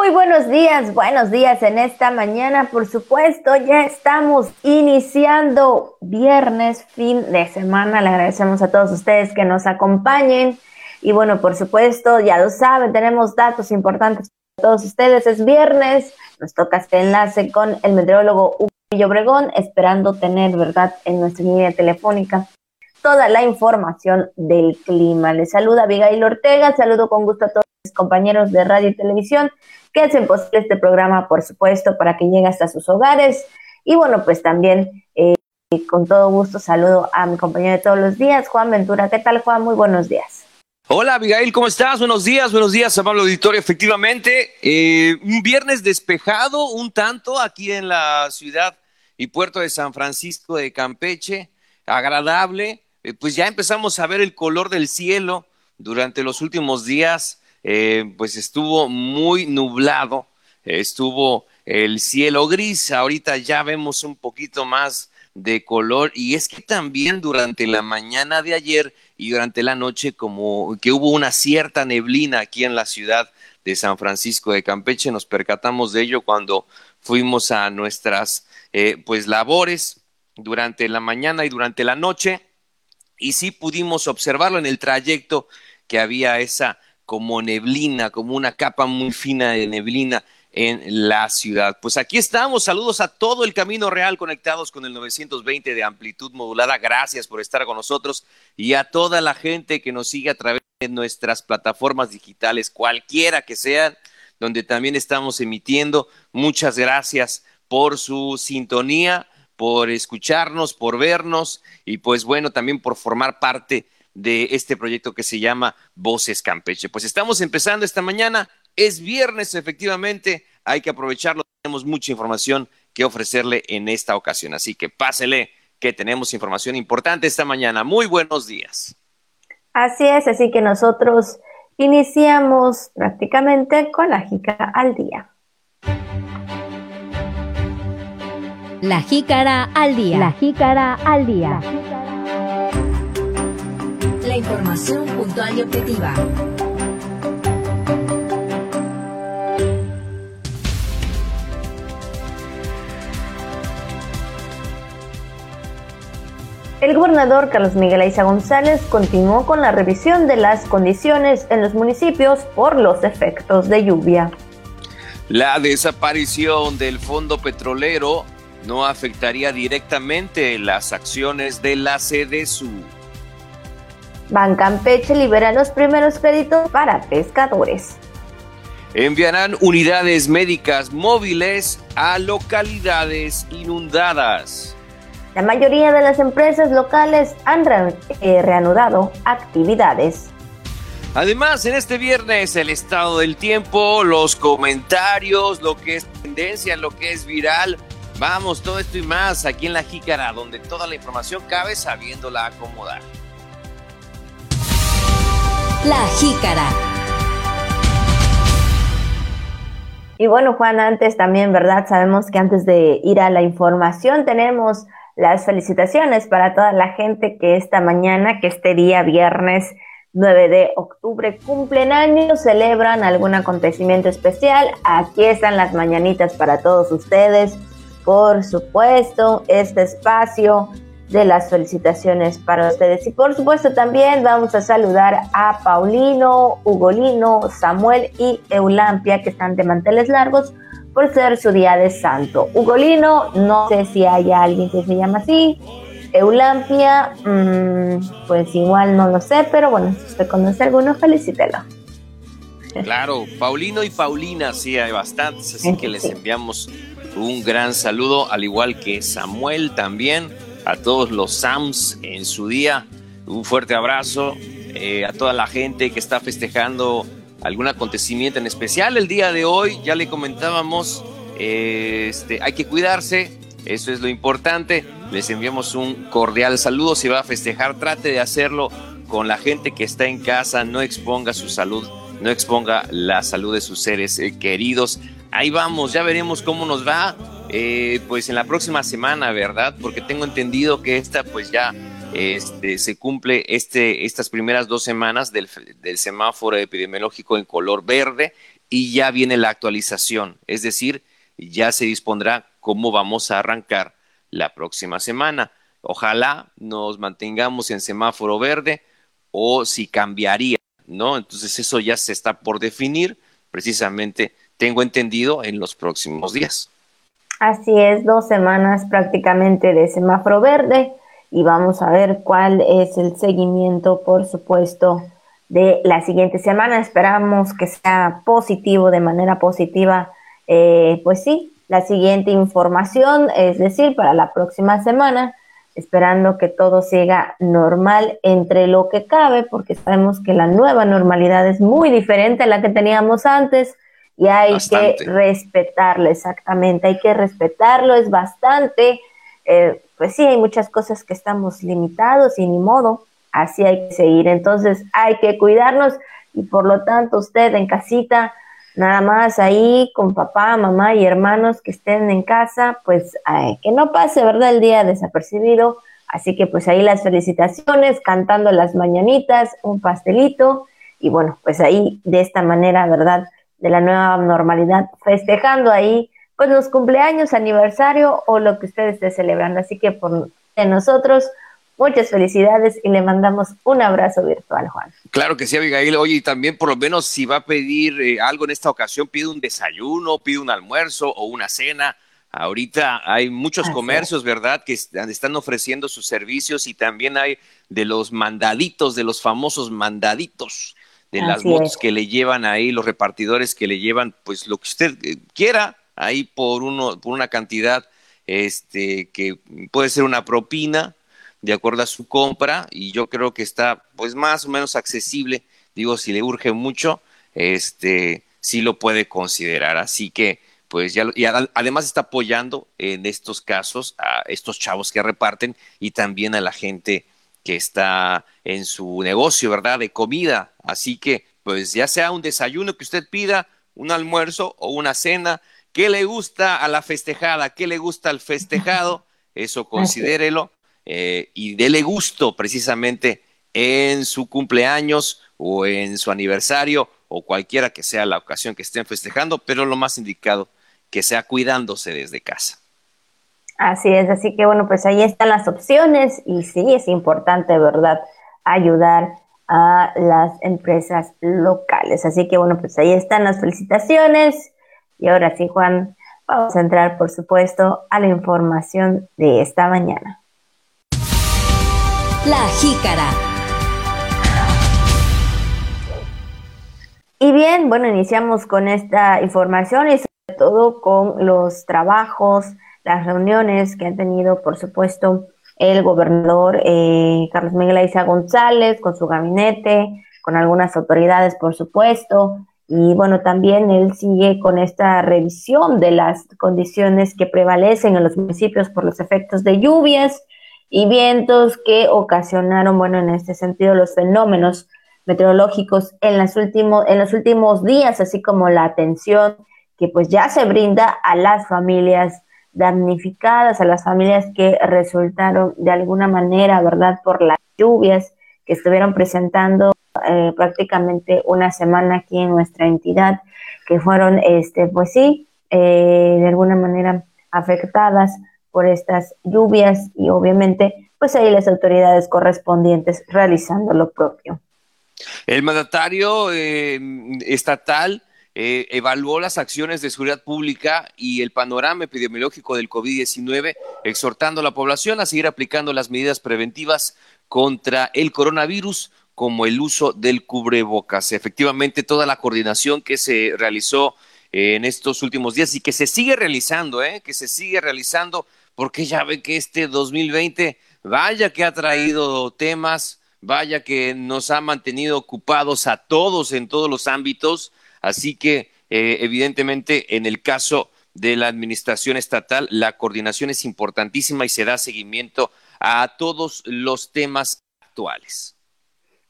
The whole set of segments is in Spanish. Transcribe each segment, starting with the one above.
Muy buenos días, buenos días en esta mañana, por supuesto, ya estamos iniciando viernes, fin de semana, le agradecemos a todos ustedes que nos acompañen y bueno, por supuesto, ya lo saben, tenemos datos importantes para todos ustedes, es viernes, nos toca este enlace con el meteorólogo Hugo Obregón, esperando tener, ¿verdad?, en nuestra línea telefónica toda la información del clima. Les saluda Abigail Ortega, saludo con gusto a todos compañeros de radio y televisión que hacen posible este programa, por supuesto, para que llegue hasta sus hogares. Y bueno, pues también eh, con todo gusto saludo a mi compañero de todos los días, Juan Ventura. ¿Qué tal, Juan? Muy buenos días. Hola Abigail, ¿cómo estás? Buenos días, buenos días, amable auditorio. Efectivamente, eh, un viernes despejado un tanto aquí en la ciudad y puerto de San Francisco de Campeche, agradable. Eh, pues ya empezamos a ver el color del cielo durante los últimos días, eh, pues estuvo muy nublado, estuvo el cielo gris, ahorita ya vemos un poquito más de color y es que también durante la mañana de ayer y durante la noche como que hubo una cierta neblina aquí en la ciudad de San Francisco de Campeche, nos percatamos de ello cuando fuimos a nuestras eh, pues labores durante la mañana y durante la noche y sí pudimos observarlo en el trayecto que había esa como neblina, como una capa muy fina de neblina en la ciudad. Pues aquí estamos, saludos a todo el Camino Real conectados con el 920 de amplitud modulada. Gracias por estar con nosotros y a toda la gente que nos sigue a través de nuestras plataformas digitales, cualquiera que sean, donde también estamos emitiendo. Muchas gracias por su sintonía por escucharnos, por vernos y pues bueno, también por formar parte de este proyecto que se llama Voces Campeche. Pues estamos empezando esta mañana, es viernes efectivamente, hay que aprovecharlo, tenemos mucha información que ofrecerle en esta ocasión, así que pásele que tenemos información importante esta mañana. Muy buenos días. Así es, así que nosotros iniciamos prácticamente con la jica al día. La jícara al día. La jícara al día. La información puntual y objetiva. El gobernador Carlos Miguel Aiza González continuó con la revisión de las condiciones en los municipios por los efectos de lluvia. La desaparición del fondo petrolero no afectaría directamente las acciones de la CDSU. Bancampeche libera los primeros créditos para pescadores. Enviarán unidades médicas móviles a localidades inundadas. La mayoría de las empresas locales han eh, reanudado actividades. Además, en este viernes el estado del tiempo, los comentarios, lo que es tendencia, lo que es viral, Vamos, todo esto y más aquí en La Jícara, donde toda la información cabe sabiéndola acomodar. La Jícara. Y bueno, Juan, antes también, ¿verdad? Sabemos que antes de ir a la información tenemos las felicitaciones para toda la gente que esta mañana, que este día viernes 9 de octubre cumplen años, celebran algún acontecimiento especial. Aquí están las mañanitas para todos ustedes por supuesto, este espacio de las felicitaciones para ustedes. Y por supuesto también vamos a saludar a Paulino, Ugolino, Samuel y Eulampia que están de manteles largos por ser su día de santo. Ugolino, no sé si hay alguien que se llama así. Eulampia, mm, pues igual no lo sé, pero bueno, si usted conoce alguno, felicítelo. Claro, Paulino y Paulina, sí, hay bastantes, así que les enviamos un gran saludo, al igual que Samuel también, a todos los Sams en su día. Un fuerte abrazo eh, a toda la gente que está festejando algún acontecimiento en especial el día de hoy. Ya le comentábamos, eh, este, hay que cuidarse, eso es lo importante. Les enviamos un cordial saludo. Si va a festejar, trate de hacerlo con la gente que está en casa, no exponga su salud, no exponga la salud de sus seres eh, queridos ahí vamos, ya veremos cómo nos va, eh, pues en la próxima semana, ¿verdad? Porque tengo entendido que esta, pues ya este, se cumple este, estas primeras dos semanas del, semáforo epidemiológico en color verde y ya viene la actualización, es decir, ya se dispondrá cómo vamos a arrancar la próxima semana. Ojalá nos mantengamos en semáforo verde o si cambiaría, ¿no? Entonces eso ya se está por definir, precisamente, tengo entendido, en los próximos días. Así es, dos semanas prácticamente de semáforo verde y vamos a ver cuál es el seguimiento, por supuesto, de la siguiente semana. Esperamos que sea positivo, de manera positiva, eh, pues sí, la siguiente información, es decir, para la próxima semana, esperando que todo siga normal entre lo que cabe, porque sabemos que la nueva normalidad es muy diferente a la que teníamos antes y hay que respetarlo, exactamente, hay que respetarlo, es bastante, eh, pues sí, hay muchas cosas que estamos limitados y ni modo, así hay que seguir, entonces hay que cuidarnos y por lo tanto usted en casita, nada más ahí con papá, mamá y hermanos que estén en casa, pues que no pase, ¿verdad? El día desapercibido. Así que pues ahí las felicitaciones, cantando las mañanitas, un pastelito y bueno, pues ahí de esta manera, ¿verdad? De la nueva normalidad, festejando ahí pues los cumpleaños, aniversario o lo que ustedes esté celebrando. Así que por de nosotros, Muchas felicidades y le mandamos un abrazo virtual, Juan. Claro que sí, Abigail. Oye, y también por lo menos si va a pedir eh, algo en esta ocasión, pide un desayuno, pide un almuerzo o una cena. Ahorita hay muchos comercios, ¿verdad?, que están ofreciendo sus servicios y también hay de los mandaditos, de los famosos mandaditos, de las motos que le llevan ahí, los repartidores que le llevan, pues lo que usted eh, quiera, ahí por, uno, por una cantidad este, que puede ser una propina, de acuerdo a su compra y yo creo que está pues más o menos accesible, digo, si le urge mucho, este sí lo puede considerar, así que pues ya y además está apoyando en estos casos a estos chavos que reparten y también a la gente que está en su negocio, ¿verdad? De comida, así que pues ya sea un desayuno que usted pida, un almuerzo o una cena, ¿qué le gusta a la festejada? ¿Qué le gusta al festejado? Eso considérelo eh, y dele gusto precisamente en su cumpleaños o en su aniversario o cualquiera que sea la ocasión que estén festejando, pero lo más indicado que sea cuidándose desde casa. Así es, así que bueno, pues ahí están las opciones y sí, es importante, ¿verdad?, ayudar a las empresas locales. Así que bueno, pues ahí están las felicitaciones. Y ahora sí, Juan, vamos a entrar, por supuesto, a la información de esta mañana. La Jícara. Y bien, bueno, iniciamos con esta información y sobre todo con los trabajos, las reuniones que han tenido, por supuesto, el gobernador eh, Carlos Miguel Aiza González con su gabinete, con algunas autoridades, por supuesto. Y bueno, también él sigue con esta revisión de las condiciones que prevalecen en los municipios por los efectos de lluvias y vientos que ocasionaron, bueno, en este sentido, los fenómenos meteorológicos en, las últimos, en los últimos días, así como la atención que pues ya se brinda a las familias damnificadas, a las familias que resultaron de alguna manera, ¿verdad?, por las lluvias que estuvieron presentando eh, prácticamente una semana aquí en nuestra entidad, que fueron, este, pues sí, eh, de alguna manera afectadas por estas lluvias y obviamente pues ahí las autoridades correspondientes realizando lo propio. El mandatario eh, estatal eh, evaluó las acciones de seguridad pública y el panorama epidemiológico del COVID-19, exhortando a la población a seguir aplicando las medidas preventivas contra el coronavirus, como el uso del cubrebocas. Efectivamente, toda la coordinación que se realizó eh, en estos últimos días y que se sigue realizando, que se sigue realizando porque ya ve que este 2020, vaya que ha traído temas, vaya que nos ha mantenido ocupados a todos en todos los ámbitos, así que eh, evidentemente en el caso de la administración estatal, la coordinación es importantísima y se da seguimiento a todos los temas actuales.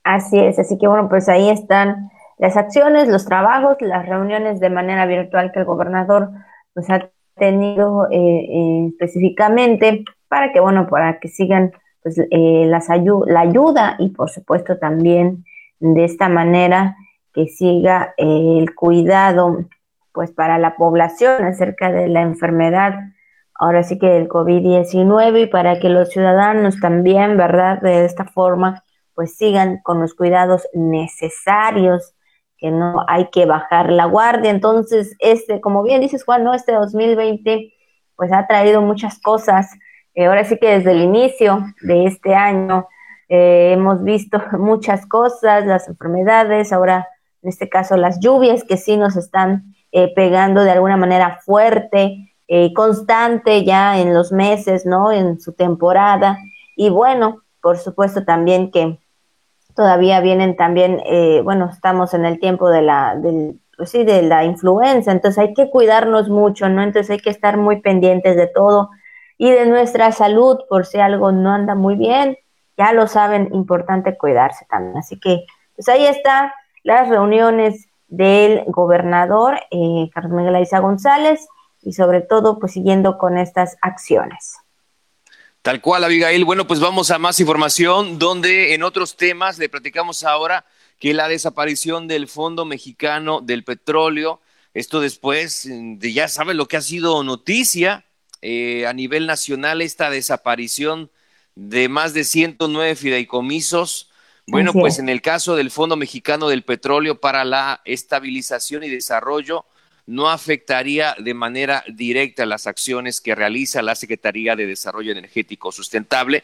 Así es, así que bueno, pues ahí están las acciones, los trabajos, las reuniones de manera virtual que el gobernador pues ha tenido eh, eh, específicamente para que, bueno, para que sigan pues, eh, las la ayuda y por supuesto también de esta manera que siga el cuidado pues para la población acerca de la enfermedad, ahora sí que del COVID-19 y para que los ciudadanos también, ¿verdad? De esta forma, pues sigan con los cuidados necesarios, que no hay que bajar la guardia. Entonces, este, como bien dices Juan, ¿no? Este 2020 pues ha traído muchas cosas. Eh, ahora sí que desde el inicio de este año eh, hemos visto muchas cosas, las enfermedades, ahora en este caso las lluvias que sí nos están eh, pegando de alguna manera fuerte, eh, constante ya en los meses, ¿no? En su temporada. Y bueno, por supuesto también que todavía vienen también, eh, bueno, estamos en el tiempo de la, del, pues sí, de la influenza, entonces hay que cuidarnos mucho, ¿no? Entonces hay que estar muy pendientes de todo y de nuestra salud por si algo no anda muy bien, ya lo saben, importante cuidarse también. Así que, pues ahí está las reuniones del gobernador eh, Carlos Miguel Aiza González y sobre todo pues siguiendo con estas acciones. Tal cual, Abigail. Bueno, pues vamos a más información, donde en otros temas le platicamos ahora que la desaparición del Fondo Mexicano del Petróleo, esto después de ya sabe lo que ha sido noticia eh, a nivel nacional, esta desaparición de más de 109 fideicomisos bueno, pues en el caso del Fondo Mexicano del Petróleo para la Estabilización y Desarrollo, no afectaría de manera directa las acciones que realiza la Secretaría de Desarrollo Energético Sustentable,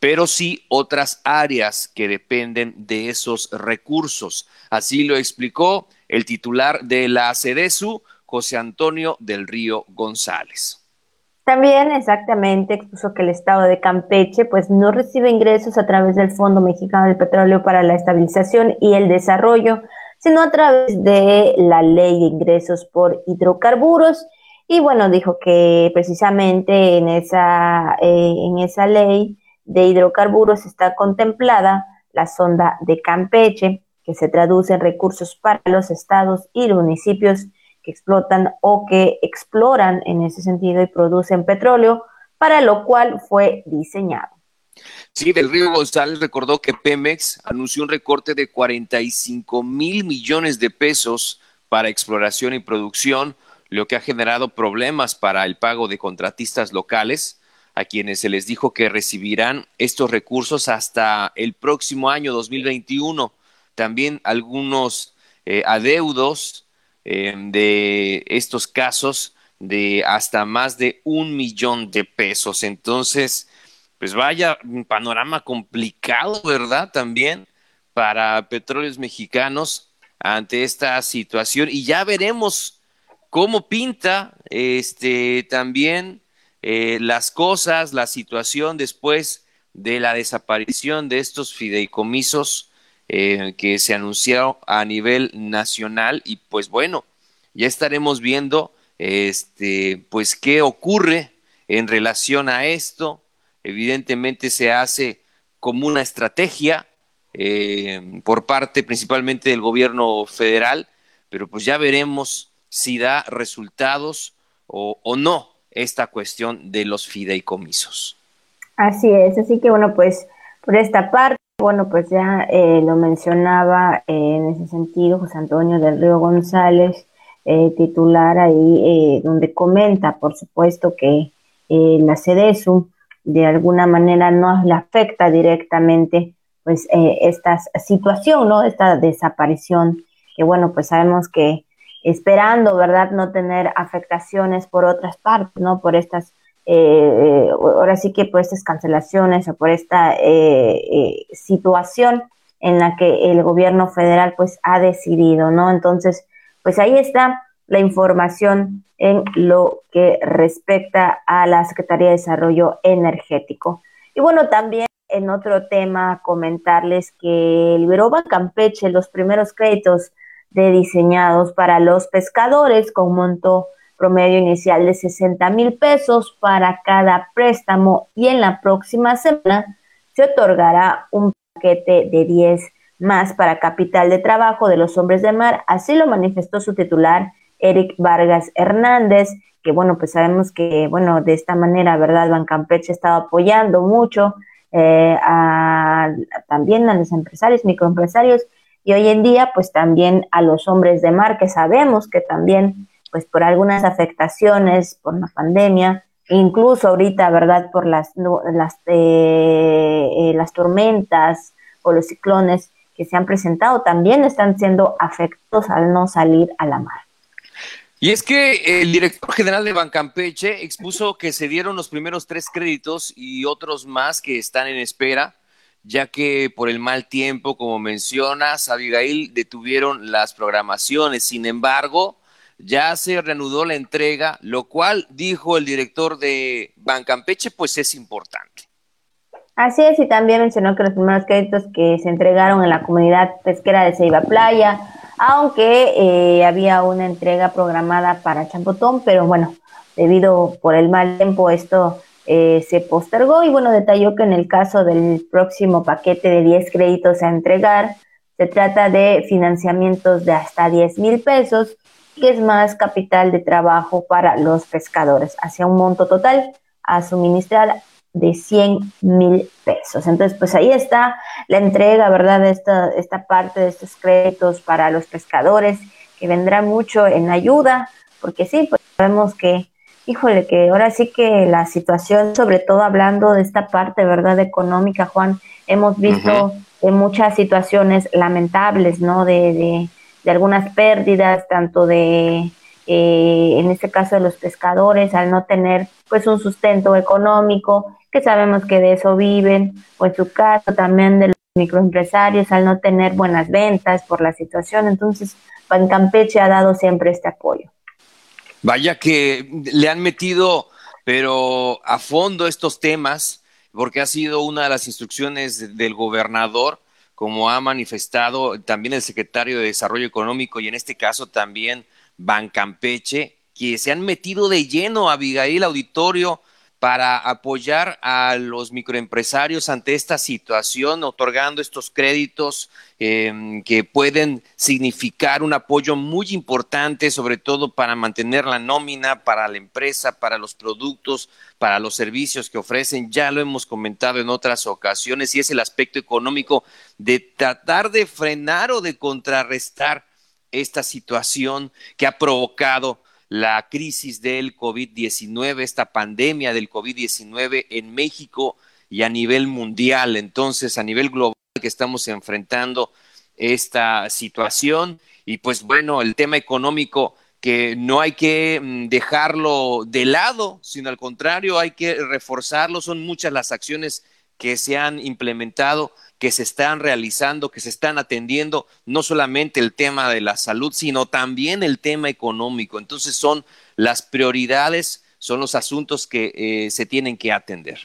pero sí otras áreas que dependen de esos recursos. Así lo explicó el titular de la CEDESU, José Antonio del Río González. También exactamente expuso que el estado de Campeche pues no recibe ingresos a través del Fondo Mexicano del Petróleo para la Estabilización y el Desarrollo, sino a través de la Ley de Ingresos por Hidrocarburos. Y bueno, dijo que precisamente en esa, eh, en esa ley de hidrocarburos está contemplada la sonda de Campeche, que se traduce en recursos para los estados y municipios que explotan o que exploran en ese sentido y producen petróleo, para lo cual fue diseñado. Sí, del Río González recordó que Pemex anunció un recorte de 45 mil millones de pesos para exploración y producción, lo que ha generado problemas para el pago de contratistas locales, a quienes se les dijo que recibirán estos recursos hasta el próximo año 2021. También algunos eh, adeudos Em, de estos casos de hasta más de un millón de pesos. Entonces, pues vaya un panorama complicado, ¿verdad? También para petróleos mexicanos ante esta situación y ya veremos cómo pinta este también eh, las cosas, la situación después de la desaparición de estos fideicomisos eh, que se anunció a nivel nacional y pues bueno, ya estaremos viendo este pues qué ocurre en relación a esto. Evidentemente se hace como una estrategia eh, por parte principalmente del gobierno federal, pero pues ya veremos si da resultados o, o no esta cuestión de los fideicomisos. Así es, así que bueno, pues por esta parte bueno, pues ya eh, lo mencionaba eh, en ese sentido José Antonio del Río González, eh, titular ahí, donde comenta, por supuesto, que la CEDESU de alguna manera no le afecta directamente pues esta situación, ¿no? Esta desaparición, que bueno, pues sabemos que esperando, ¿verdad?, no tener afectaciones por otras partes, ¿no? Por estas eh, ahora sí que por estas cancelaciones o por esta eh, eh, situación en la que el gobierno federal pues ha decidido, ¿no? Entonces, pues ahí está la información en lo que respecta a la Secretaría de Desarrollo Energético. Y bueno, también en otro tema comentarles que liberó Campeche los primeros créditos de diseñados para los pescadores con monto promedio inicial de 60 mil pesos para cada préstamo y en la próxima semana se otorgará un paquete de 10 más para capital de trabajo de los hombres de mar. Así lo manifestó su titular, Eric Vargas Hernández, que bueno, pues sabemos que, bueno, de esta manera, ¿verdad? Bancampeche ha estado apoyando mucho eh, a, también a los empresarios, microempresarios, y hoy en día pues también a los hombres de mar que sabemos que también pues por algunas afectaciones por la pandemia incluso ahorita verdad por las las eh, eh, las tormentas o los ciclones que se han presentado también están siendo afectados al no salir a la mar y es que el director general de Bancampeche expuso que se dieron los primeros tres créditos y otros más que están en espera, ya que por el mal tiempo, como mencionas, Abigail, detuvieron las programaciones. Sin embargo, ya se reanudó la entrega, lo cual, dijo el director de Bancampeche, pues es importante. Así es, y también mencionó que los primeros créditos que se entregaron en la comunidad pesquera de Ceiba Playa, aunque eh, había una entrega programada para Champotón, pero bueno, debido por el mal tiempo esto eh, se postergó y bueno, detalló que en el caso del próximo paquete de 10 créditos a entregar, se trata de financiamientos de hasta 10 mil pesos, que es más capital de trabajo para los pescadores, hacia un monto total a suministrar de 100 mil pesos. Entonces, pues ahí está la entrega, ¿verdad? De esta, esta parte de estos créditos para los pescadores, que vendrá mucho en ayuda, porque sí, pues sabemos que, híjole, que ahora sí que la situación, sobre todo hablando de esta parte, ¿verdad? Económica, Juan, hemos visto muchas situaciones lamentables, ¿no? De, de, de algunas pérdidas, tanto de eh, en este caso de los pescadores, al no tener pues un sustento económico, que sabemos que de eso viven, o en su caso también de los microempresarios, al no tener buenas ventas por la situación. Entonces, Pan Campeche ha dado siempre este apoyo. Vaya que le han metido, pero a fondo estos temas, porque ha sido una de las instrucciones del gobernador, como ha manifestado también el secretario de Desarrollo Económico y en este caso también Bancampeche, que se han metido de lleno, a Abigail Auditorio, para apoyar a los microempresarios ante esta situación, otorgando estos créditos em, que pueden significar un apoyo muy importante, sobre todo para mantener la nómina para la empresa, para los productos, para los servicios que ofrecen. Ya lo hemos comentado en otras ocasiones y es el aspecto económico de tratar de frenar o de contrarrestar esta situación que ha provocado la crisis del COVID-19, esta pandemia del COVID-19 en México y a nivel mundial. Entonces, a nivel global que estamos enfrentando esta situación y pues bueno, el tema económico que no hay que mm, dejarlo de lado, sino al contrario, hay que reforzarlo. Son muchas las acciones que se han implementado que se están realizando, que se están atendiendo, no solamente el tema de la salud, sino también el tema económico. Entonces son las prioridades, son los asuntos que eh, se tienen que atender.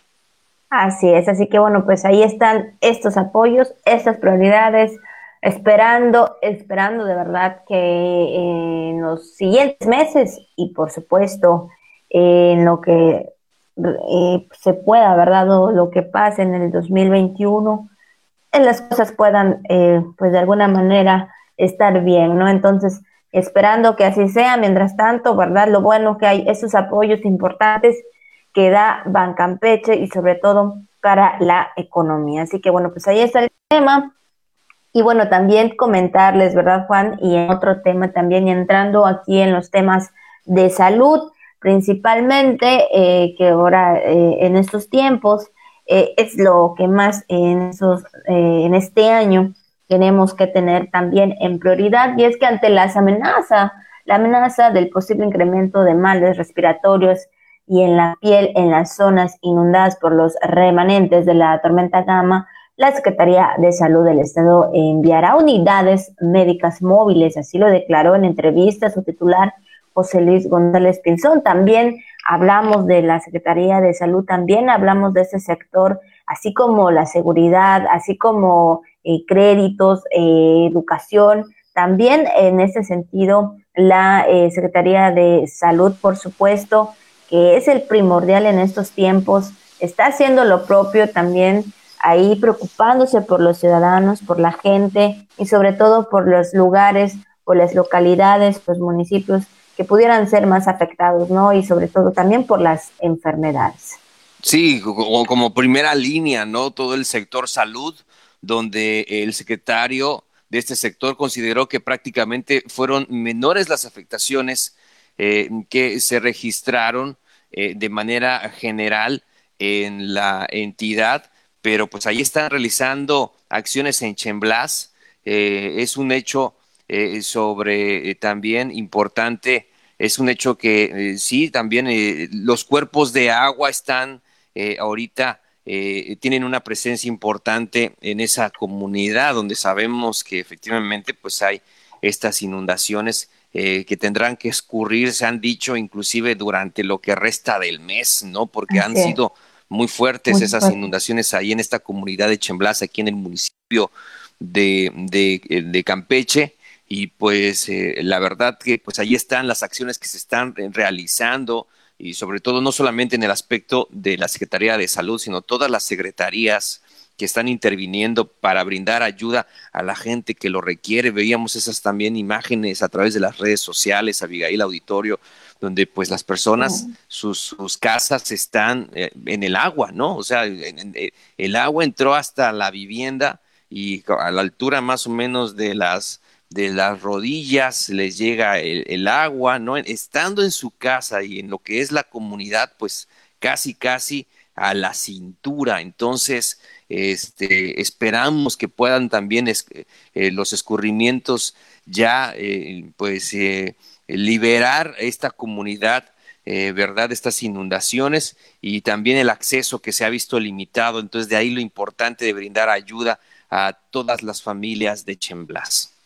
Así es, así que bueno, pues ahí están estos apoyos, estas prioridades, esperando, esperando de verdad que en los siguientes meses y por supuesto en lo que eh, se pueda, ¿verdad? lo que pase en el 2021, las cosas puedan, eh, pues de alguna manera, estar bien, ¿no? Entonces, esperando que así sea, mientras tanto, ¿verdad? Lo bueno que hay esos apoyos importantes que da Bancampeche y sobre todo para la economía. Así que bueno, pues ahí está el tema. Y bueno, también comentarles, ¿verdad, Juan? Y en otro tema también, entrando aquí en los temas de salud, principalmente, eh, que ahora eh, en estos tiempos eh, es lo que más en, esos, eh, en este año tenemos que tener también en prioridad y es que ante las amenazas, la amenaza del posible incremento de males respiratorios y en la piel en las zonas inundadas por los remanentes de la tormenta Gama, la Secretaría de Salud del Estado enviará unidades médicas móviles, así lo declaró en entrevista su titular José Luis González Pinzón. También hablamos de la Secretaría de Salud, también hablamos de ese sector, así como la seguridad, así como eh, créditos, eh, educación. También en ese sentido, la eh, Secretaría de Salud, por supuesto, que es el primordial en estos tiempos, está haciendo lo propio también ahí preocupándose por los ciudadanos, por la gente y sobre todo por los lugares, por las localidades, los municipios que pudieran ser más afectados, ¿no? Y sobre todo también por las enfermedades. Sí, como, primera línea, ¿no? Todo el sector salud, donde el secretario de este sector consideró que prácticamente fueron menores las afectaciones eh, que se registraron eh, de manera general en la entidad, pero pues ahí están realizando acciones en Chemblas. Eh, es un hecho sobre también importante, es un hecho que sí, también los cuerpos de agua están ahorita eh, tienen una presencia importante en esa comunidad donde sabemos que efectivamente pues hay estas inundaciones eh, que tendrán que escurrir, se han dicho inclusive durante lo que resta del mes, ¿no? Porque han sido muy fuertes esas inundaciones ahí en esta comunidad de Chemblas, aquí en el municipio de, de, eh, de Campeche. Y pues la verdad que pues ahí están las acciones que se están realizando, y sobre todo no solamente en el aspecto de la Secretaría de Salud, sino todas las secretarías que están interviniendo para brindar ayuda a la gente que lo requiere. Veíamos esas también imágenes a través de las redes sociales, Abigail Auditorio, donde pues las personas, sus, casas están eh, en el agua, ¿no? O sea, eh, el agua entró hasta la vivienda y a la altura más o menos de las de las rodillas les llega el, agua, ¿no? Estando en su casa y en lo que es la comunidad, pues casi, casi a la cintura. Entonces, este, esperamos que puedan también eh, los escurrimientos ya, eh, pues, eh, liberar esta comunidad, ¿verdad? Estas inundaciones y también el acceso que se ha visto limitado. Entonces, de ahí lo importante de brindar ayuda a todas las familias de Chemblas.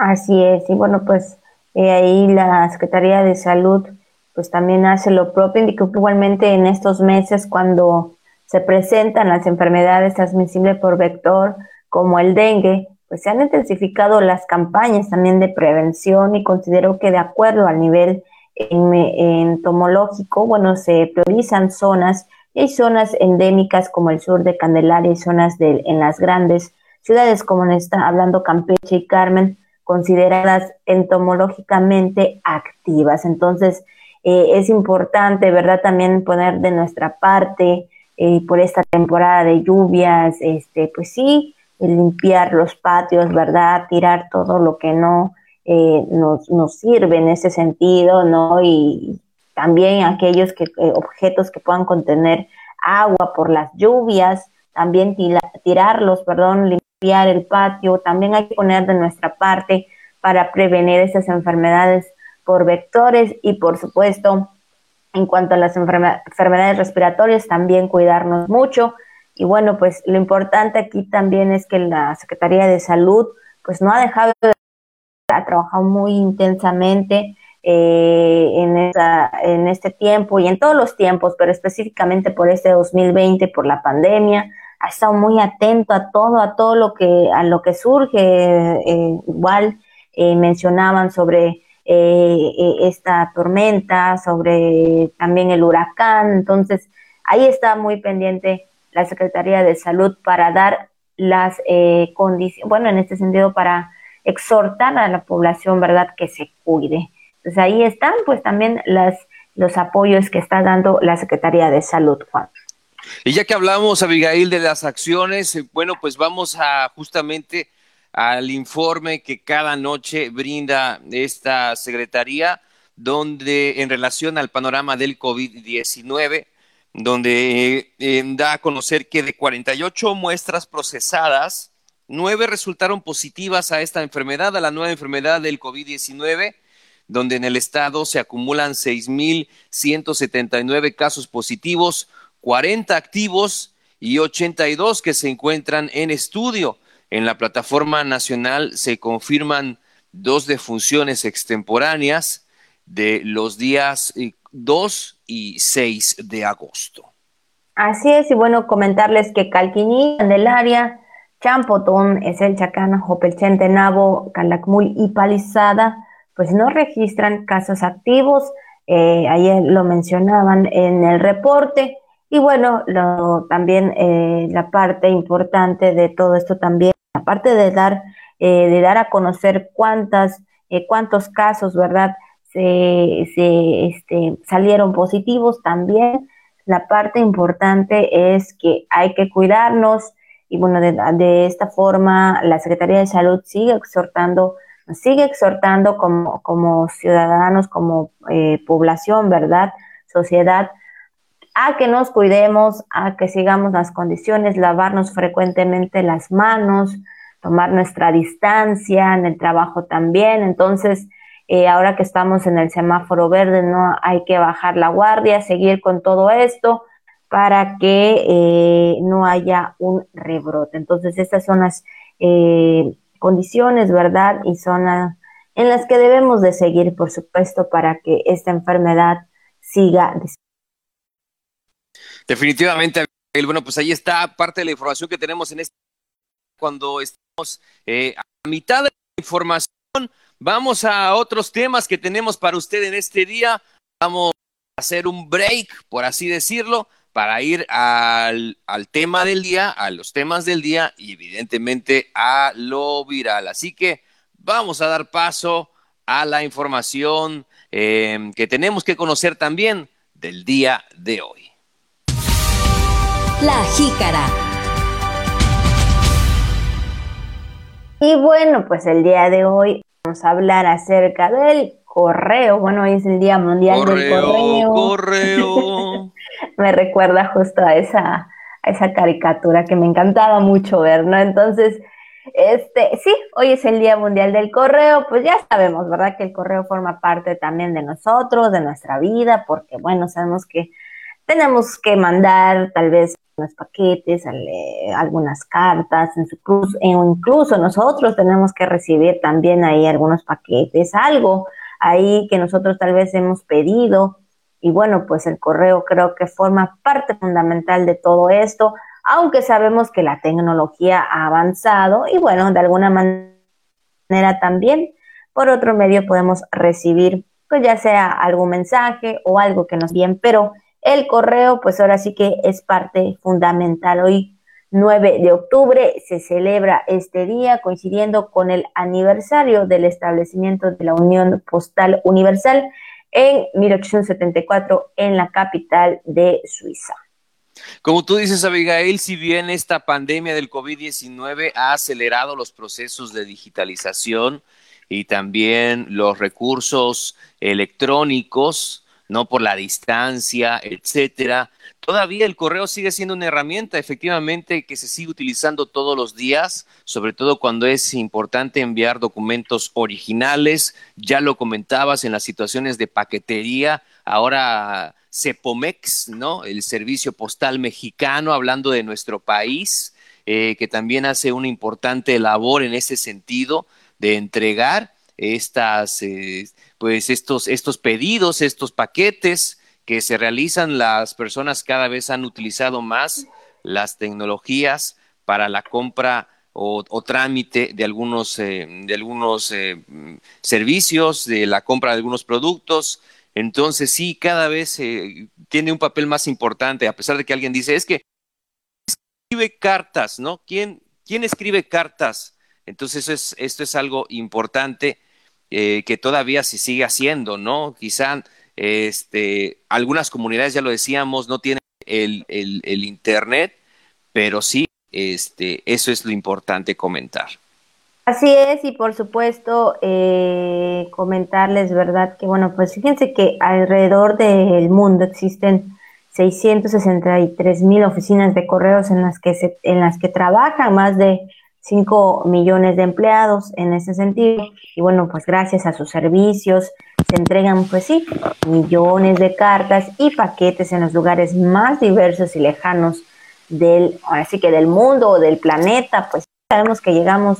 Así es, y bueno, pues eh, ahí la Secretaría de Salud pues también hace lo propio, indicó que igualmente en estos meses cuando se presentan las enfermedades transmisibles por vector como el dengue, pues se han intensificado las campañas también de prevención y considero que de acuerdo al nivel entomológico, bueno, se priorizan zonas y hay zonas endémicas como el sur de Candelaria y zonas en las grandes ciudades como en está hablando Campeche y Carmen, consideradas entomológicamente activas. Entonces, eh, es importante, ¿verdad? También poner de nuestra parte eh, por esta temporada de lluvias, este, pues sí, limpiar los patios, ¿verdad? Tirar todo lo que no eh, nos, nos, sirve en ese sentido, ¿no? Y también aquellos que, objetos que puedan contener agua por las lluvias, también tirarlos, perdón, el patio, también hay que poner de nuestra parte para prevenir esas enfermedades por vectores y por supuesto en cuanto a las enfermedades respiratorias también cuidarnos mucho. Y bueno pues lo importante aquí también es que la Secretaría de Salud pues no ha dejado de ha trabajado muy intensamente eh, en, esa, en este tiempo y en todos los tiempos, pero específicamente por este 2020, por la pandemia, ha estado muy atento a todo, a todo lo que, a lo que surge. Eh, igual eh, mencionaban sobre eh, esta tormenta, sobre también el huracán. Entonces, ahí está muy pendiente la Secretaría de Salud para dar las condiciones, bueno, en este sentido, para exhortar a la población, ¿verdad?, que se cuide. Entonces, ahí están, pues, también las, los apoyos que está dando la Secretaría de Salud, Juan. Y ya que hablamos, Abigail, de las acciones, eh, bueno, pues vamos a justamente al informe que cada noche brinda esta secretaría, donde en relación al panorama del COVID-19, donde eh, da a conocer que de 48 muestras procesadas, nueve resultaron positivas a esta enfermedad, a la nueva enfermedad del COVID-19, donde en el estado se acumulan 6.179 casos positivos, 40 activos y 82 que se encuentran en estudio. En la plataforma nacional se confirman dos defunciones extemporáneas de los días 2 eh, y 6 de agosto. Así es, y bueno, comentarles que Calquiní, Candelaria, Champotón, es el Chacana, Jopelchente, Nabo, Calakmul y Palizada, pues no registran casos activos. Eh, ayer lo mencionaban en el reporte. Y bueno, lo, también eh, la parte importante de todo esto también, aparte de dar, eh, de dar a conocer cuántas, eh, cuántos casos, ¿verdad? Se, se este, salieron positivos, también la parte importante es que hay que cuidarnos, y bueno, de, esta forma la Secretaría de Salud sigue exhortando, sigue exhortando como, como ciudadanos, como eh, población, ¿verdad? Sociedad, a que nos cuidemos, a que sigamos las condiciones, lavarnos frecuentemente las manos, tomar nuestra distancia, en el trabajo también. Entonces, eh, ahora que estamos en el semáforo verde, no hay que bajar la guardia, seguir con todo esto para que eh, no haya un rebrote. Entonces, estas son las eh, condiciones, ¿verdad? Y son en las que debemos de seguir, por supuesto, para que esta enfermedad siga. Definitivamente, bueno, pues ahí está parte de la información que tenemos en este cuando estamos a mitad de la información Vamos a otros temas que tenemos para usted en este día. Vamos a hacer un break, por así decirlo, para ir al, tema del día, a los temas del día y evidentemente a lo viral. Así que vamos a dar paso a la información em, que tenemos que conocer también del día de hoy. La jícara. Y bueno, pues el día de hoy Vamos a hablar acerca del correo. Bueno, hoy es el Día Mundial del Correo. Correo. me recuerda justo a esa, a esa caricatura que me encantaba mucho ver, ¿no? Entonces, este, sí, hoy es el Día Mundial del Correo, pues ya sabemos, ¿verdad? Que el correo forma parte también de nosotros, de nuestra vida, porque, bueno, sabemos que tenemos que mandar tal vez paquetes, algunas cartas, e incluso nosotros tenemos que recibir también ahí algunos paquetes, algo ahí que nosotros tal vez hemos pedido. Y bueno, pues el correo creo que forma parte fundamental de todo esto, aunque sabemos que la tecnología ha avanzado y bueno, de alguna manera también por otro medio podemos recibir, pues ya sea algún mensaje o algo que nos bien, pero el correo, pues ahora sí que es parte fundamental. Hoy, 9 de octubre, se celebra este día coincidiendo con el aniversario del establecimiento de la Unión Postal Universal en 1874 en la capital de Suiza. Como tú dices, Abigail, si bien esta pandemia del COVID-19 ha acelerado los procesos de digitalización y también los recursos electrónicos, no por la distancia, etcétera. Todavía el correo sigue siendo una herramienta efectivamente que se sigue utilizando todos los días, sobre todo cuando es importante enviar documentos originales. Ya lo comentabas en las situaciones de paquetería, ahora Cepomex, ¿no? El servicio postal mexicano, hablando de nuestro país, eh, que también hace una importante labor en ese sentido de entregar estas eh, pues estos, estos pedidos, estos paquetes que se realizan, las personas cada vez han utilizado más las tecnologías para la compra o, trámite de algunos, eh, de algunos eh, servicios, de la compra de algunos productos. Entonces sí, cada vez eh, tiene un papel más importante, a pesar de que alguien dice, es que escribe cartas, ¿no? ¿Quién, quién escribe cartas? Entonces es, esto es algo importante eh, que todavía se sigue haciendo, ¿no? Quizá este, algunas comunidades, ya lo decíamos, no tienen el, el, Internet, pero sí, este, eso es lo importante comentar. Así es, y por supuesto, eh, comentarles, ¿verdad? Que bueno, pues fíjense que alrededor del mundo existen 663 mil oficinas de correos en las que se, en las que trabajan más de 5 millones de empleados en ese sentido. Y bueno, pues gracias a sus servicios se entregan, pues sí, millones de cartas y paquetes en los lugares más diversos y lejanos del, así que del mundo o del planeta. Pues sabemos que llegamos,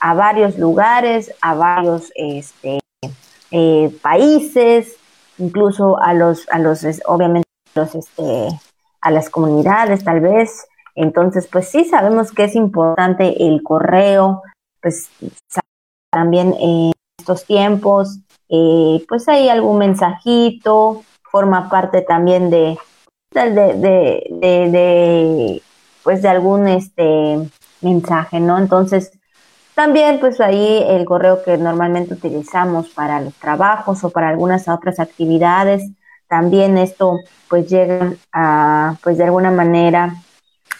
a varios lugares, a varios este, eh, países, incluso a los, a los, obviamente, los, este, a las comunidades tal vez entonces, pues sí, sabemos que es importante el correo, pues también en estos tiempos, eh, pues hay algún mensajito, forma parte también de, de, de, pues de algún este mensaje, ¿no? Entonces, también pues ahí el correo que normalmente utilizamos para los trabajos o para algunas otras actividades, también esto pues llega a pues de alguna manera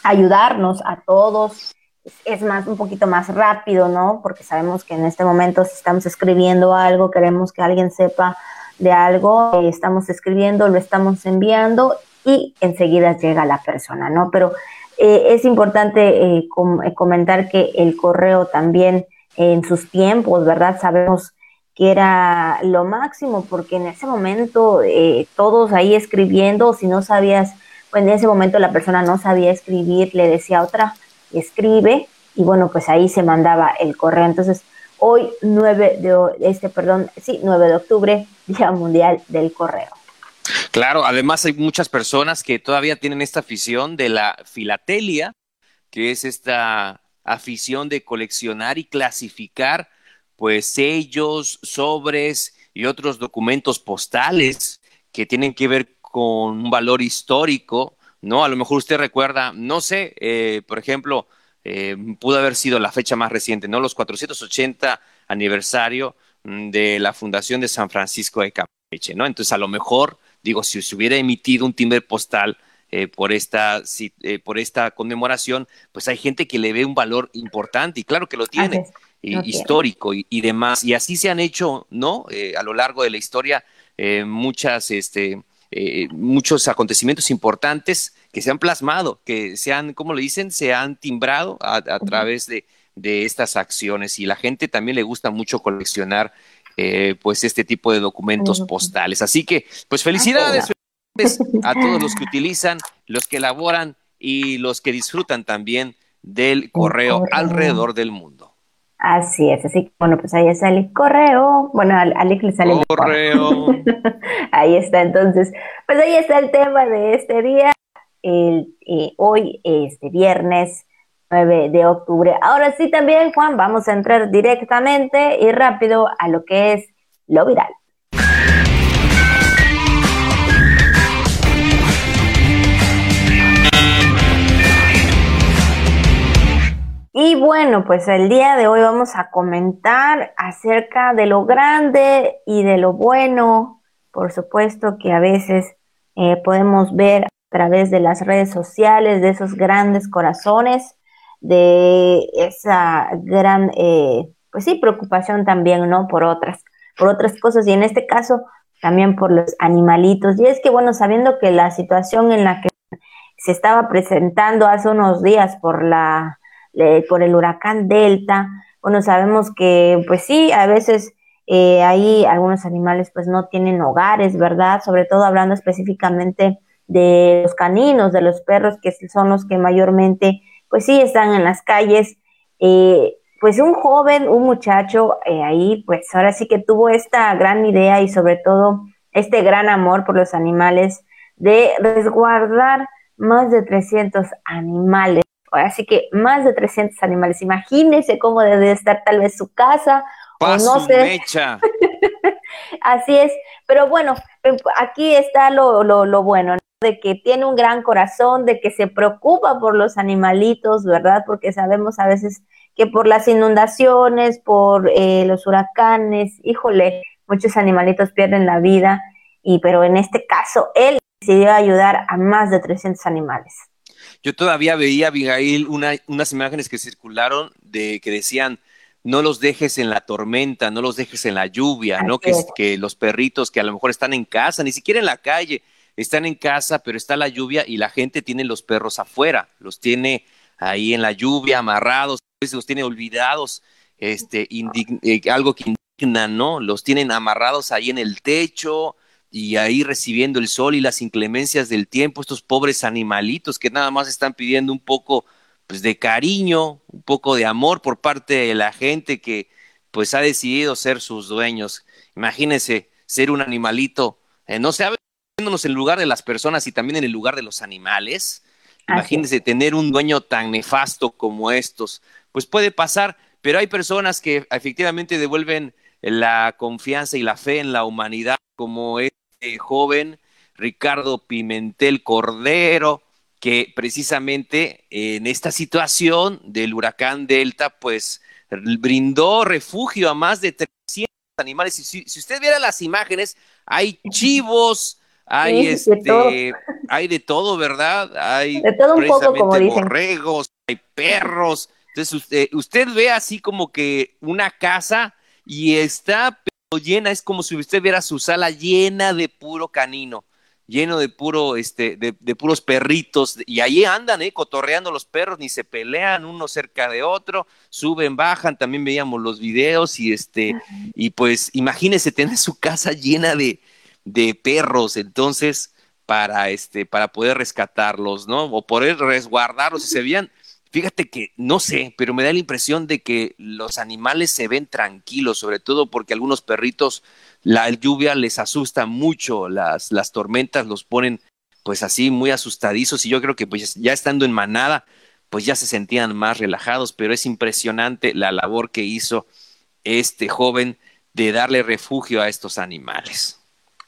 ayudarnos a todos. Es más, un poquito más rápido, ¿no? Porque sabemos que en este momento estamos escribiendo algo, queremos que alguien sepa de algo, eh, estamos escribiendo, lo estamos enviando y enseguida llega la persona, ¿no? Pero eh, es importante eh, comentar que el correo también en sus tiempos, ¿verdad? Sabemos que era lo máximo, porque en ese momento todos ahí escribiendo, si no sabías, en ese momento la persona no sabía escribir, le decía a otra, escribe, y bueno, pues ahí se mandaba el correo. Entonces, hoy 9 de, este, perdón, sí, 9 de octubre, Día Mundial del Correo. Claro, además hay muchas personas que todavía tienen esta afición de la filatelia, que es esta afición de coleccionar y clasificar pues sellos, sobres y otros documentos postales que tienen que ver con un valor histórico, ¿no? A lo mejor usted recuerda, no sé, eh, por ejemplo, eh, pudo haber sido la fecha más reciente, ¿no? Los 480 aniversario mm, de la fundación de San Francisco de Campeche, ¿no? Entonces, a lo mejor, digo, si se hubiera emitido un timbre postal eh, por, esta, por esta conmemoración, pues hay gente que le ve un valor importante y claro que lo tiene histórico y, demás. Y así se han hecho, ¿no? Eh, a lo largo de la historia, eh, muchas, este, eh, muchos acontecimientos importantes que se han plasmado, que se han, ¿cómo le dicen? Se han timbrado a, través de, de, estas acciones. Y la gente también le gusta mucho coleccionar, pues, este tipo de documentos postales. Así que, pues, felicidades a todos los que utilizan, los que elaboran y los que disfrutan también del correo alrededor del mundo. Así es, así que bueno, pues ahí sale el correo. Bueno, a Alex le sale el correo. ahí está, entonces, pues ahí está el tema de este día. El, eh, hoy, este viernes 9 de octubre. Ahora sí también, Juan, vamos a entrar directamente y rápido a lo que es lo viral. Y bueno, pues el día de hoy vamos a comentar acerca de lo grande y de lo bueno, por supuesto que a veces eh, podemos ver a través de las redes sociales de esos grandes corazones, de esa gran, eh, pues sí, preocupación también, ¿no? Por otras, por otras cosas y en este caso también por los animalitos. Y es que, bueno, sabiendo que la situación en la que se estaba presentando hace unos días por la por el huracán Delta. Bueno, sabemos que, pues sí, a veces eh, ahí algunos animales pues no tienen hogares, ¿verdad? Sobre todo hablando específicamente de los caninos, de los perros, que son los que mayormente, pues sí, están en las calles. Eh, pues un joven, un muchacho eh, ahí, pues ahora sí que tuvo esta gran idea y sobre todo este gran amor por los animales de resguardar más de 300 animales Así que más de 300 animales. Imagínense cómo debe estar tal vez su casa. o no sé. Así es. Pero bueno, em, aquí está lo, lo, bueno, de que tiene un gran corazón, de que se preocupa por los animalitos, ¿verdad? Porque sabemos a veces que por las inundaciones, por eh, los huracanes, híjole, muchos animalitos pierden la vida, y pero en este caso él decidió ayudar a más de 300 animales. Yo todavía veía, Abigail, unas imágenes que circularon de que decían, no los dejes en la tormenta, no los dejes en la lluvia, ¿no? Que, que, los perritos que a lo mejor están en casa, ni siquiera en la calle, están en casa, pero está la lluvia y la gente tiene los perros afuera, los tiene ahí en la lluvia, amarrados, a veces los tiene olvidados, este, eh, algo que indigna, ¿no? Los tienen amarrados ahí en el techo, y ahí recibiendo el sol y las inclemencias del tiempo, estos pobres animalitos que nada más están pidiendo un poco pues de cariño, un poco de amor por parte de la gente que pues ha decidido ser sus dueños. Imagínense ser un animalito, eh, no sé, viéndonos en el lugar de las personas y también en el lugar de los animales. Imagínense tener un dueño tan nefasto como estos. Pues puede pasar, pero hay personas que efectivamente devuelven la confianza y la fe en la humanidad como es joven, Ricardo Pimentel Cordero, que precisamente en esta situación del huracán Delta, pues brindó refugio a más de 300 animales. Y si, usted viera las imágenes, hay chivos, hay este, hay de todo, ¿verdad? Hay de todo un poco, como dicen. borregos, hay perros. Entonces usted, usted ve así como que una casa y está llena, es como si usted viera su sala llena de puro canino lleno de puro, este, de, puros perritos, y ahí andan, eh, cotorreando los perros, ni se pelean uno cerca de otro, suben, bajan, también veíamos los videos, y este, y pues imagínese tener su casa llena de, de perros, entonces, para este, para poder rescatarlos, ¿no? O poder resguardarlos, si se veían, fíjate que, no sé, pero me da la impresión de que los animales se ven tranquilos, sobre todo porque algunos perritos la lluvia les asusta mucho, las, las tormentas los ponen pues así muy asustadizos y yo creo que pues ya estando en manada pues ya se sentían más relajados, pero es impresionante la labor que hizo este joven de darle refugio a estos animales.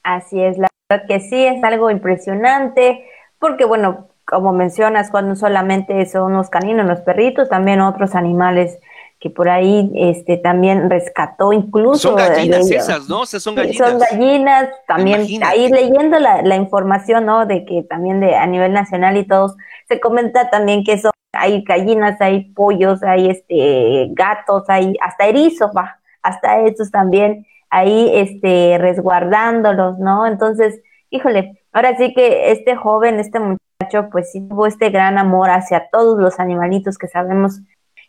Así es, la verdad que sí, es algo impresionante, porque bueno, como mencionas, cuando solamente son los caninos, los perritos, también otros animales que por ahí este también rescató incluso son gallinas esas no o sea, son gallinas son gallinas. también ahí leyendo la, la, información no de que también de a nivel nacional y todos se comenta también que son hay gallinas hay pollos hay este gatos hay hasta erizos va hasta estos también ahí este resguardándolos no entonces híjole ahora sí que este joven este muchacho pues sí tuvo este gran amor hacia todos los animalitos que sabemos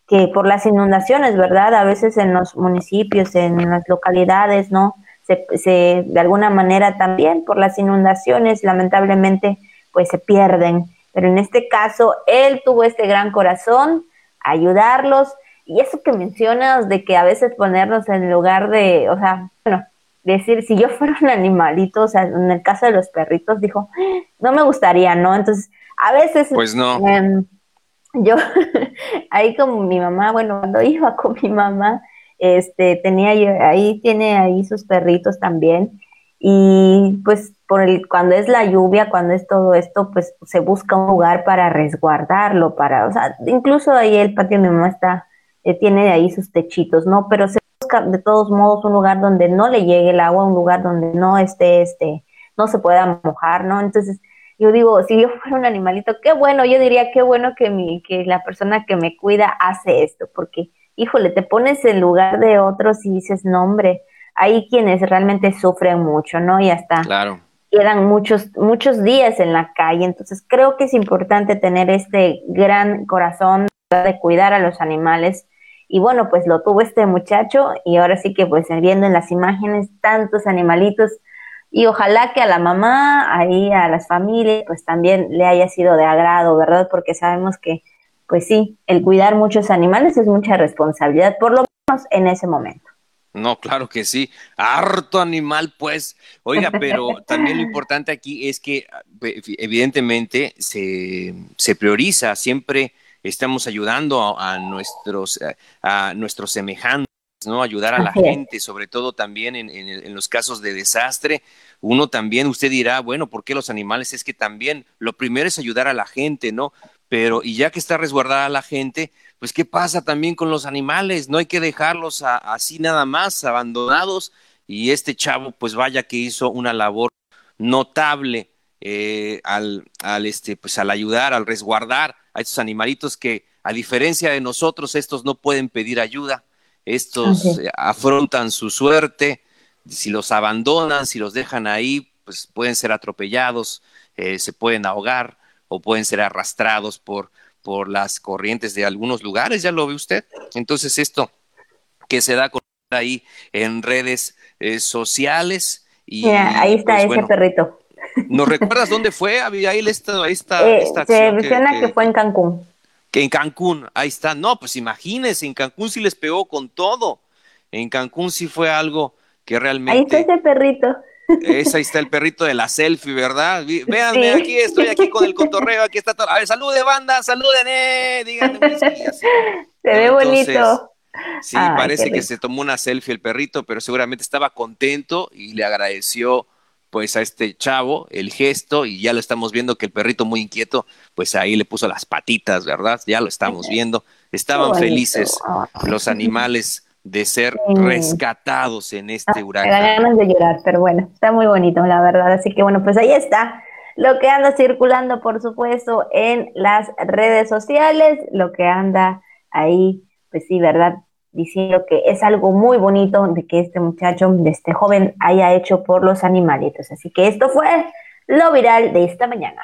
que por las inundaciones, ¿verdad? A veces en los municipios, en las localidades, ¿no? Se, se, de alguna manera también por las inundaciones, lamentablemente, pues se pierden. Pero en este caso, él tuvo este gran corazón, ayudarlos, y eso que mencionas de que a veces ponernos en lugar de, o sea, bueno, decir, si yo fuera un animalito, o sea, en el caso de los perritos, dijo, no me gustaría, ¿no? Entonces, a veces... Pues no. Em, yo ahí como mi mamá, bueno, cuando iba con mi mamá, este, tenía yo, ahí tiene ahí sus perritos también y pues por el, cuando es la lluvia, cuando es todo esto, pues se busca un lugar para resguardarlo, para, o sea, incluso ahí el patio de mi mamá está, eh, tiene ahí sus techitos, ¿no? Pero se de todos modos un lugar donde no le llegue el agua, un lugar donde no esté, este, no se pueda mojar, ¿no? Entonces, yo digo, si yo fuera un animalito, qué bueno, yo diría qué bueno que, mi, que la persona que me cuida hace esto, porque, híjole, te pones en lugar de otros y dices, no, hombre, hay quienes realmente sufren mucho, ¿no? Y hasta claro. quedan muchos, muchos días en la calle, entonces creo que es importante tener este gran corazón de cuidar a los animales. Y bueno, pues lo tuvo este muchacho y ahora sí que pues viendo en las imágenes tantos animalitos, y ojalá que a la mamá, ahí a las familias, pues también le haya sido de agrado, ¿verdad? Porque sabemos que, pues sí, el cuidar muchos animales es mucha responsabilidad, por lo menos en ese momento. No, claro que sí. Harto animal, pues. Oiga, pero también lo importante aquí es que evidentemente se, se prioriza, siempre estamos ayudando a, nuestros, a nuestros semejantes ¿no? Ayudar a la gente, sobre todo también en, en, los casos de desastre. Uno también, usted dirá, bueno, ¿por qué los animales? Es que también lo primero es ayudar a la gente, ¿no? Pero, y ya que está resguardada la gente, pues, ¿qué pasa también con los animales? No hay que dejarlos así nada más, abandonados. Y este chavo, pues vaya que hizo una labor notable eh, al, al, este, pues, al ayudar, al resguardar a estos animalitos que, a diferencia de nosotros, estos no pueden pedir ayuda estos eh, afrontan su suerte, si los abandonan, si los dejan ahí, pues pueden ser atropellados, eh, se pueden ahogar o pueden ser arrastrados por, por las corrientes de algunos lugares, ya lo ve usted. Entonces esto que se da ahí en redes eh, sociales. Y, ahí está pues, ese perrito. ¿Nos recuerdas dónde fue, Abigail, esta, esta, Se menciona que, fue en Cancún en Cancún, ahí está. No, pues imagínense, en Cancún sí les pegó con todo. En Cancún sí fue algo que realmente. Ahí está ese perrito. Ese ahí está el perrito de la selfie, ¿verdad? Véanme, aquí estoy aquí con el cotorreo, aquí está todo. A ver, salude banda, saluden, eh, díganme. Se ve bonito. Sí, parece que se tomó una selfie el perrito, pero seguramente estaba contento y le agradeció pues a este chavo el gesto y ya lo estamos viendo que el perrito muy inquieto pues ahí le puso las patitas, ¿verdad? Ya lo estamos viendo. Estaban felices los animales de ser rescatados en este ah, huracán. Me ganas de llorar, pero bueno, está muy bonito, la verdad. Así que bueno, pues ahí está lo que anda circulando, por supuesto, en las redes sociales, lo que anda ahí, pues sí, ¿verdad? Diciendo que es algo muy bonito de que este muchacho, de este joven, haya hecho por los animalitos. Así que esto fue lo viral de esta mañana.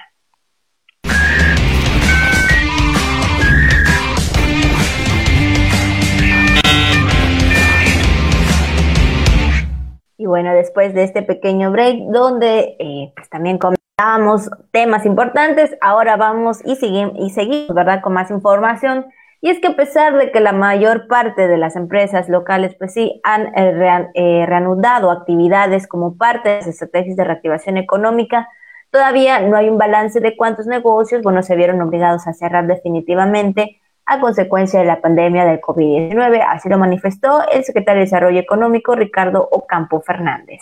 Y bueno, después de este pequeño break, donde eh, pues también comentábamos temas importantes, ahora vamos y, seguimos, y seguimos, ¿verdad? Con más información. Y es que a pesar de que la mayor parte de las empresas locales, pues sí, han eh, eh, reanudado actividades como parte de las estrategias de reactivación económica, todavía no hay un balance de cuántos negocios, bueno, se vieron obligados a cerrar definitivamente a consecuencia de la pandemia del COVID-19. Así lo manifestó el secretario de Desarrollo Económico, Ricardo Ocampo Fernández.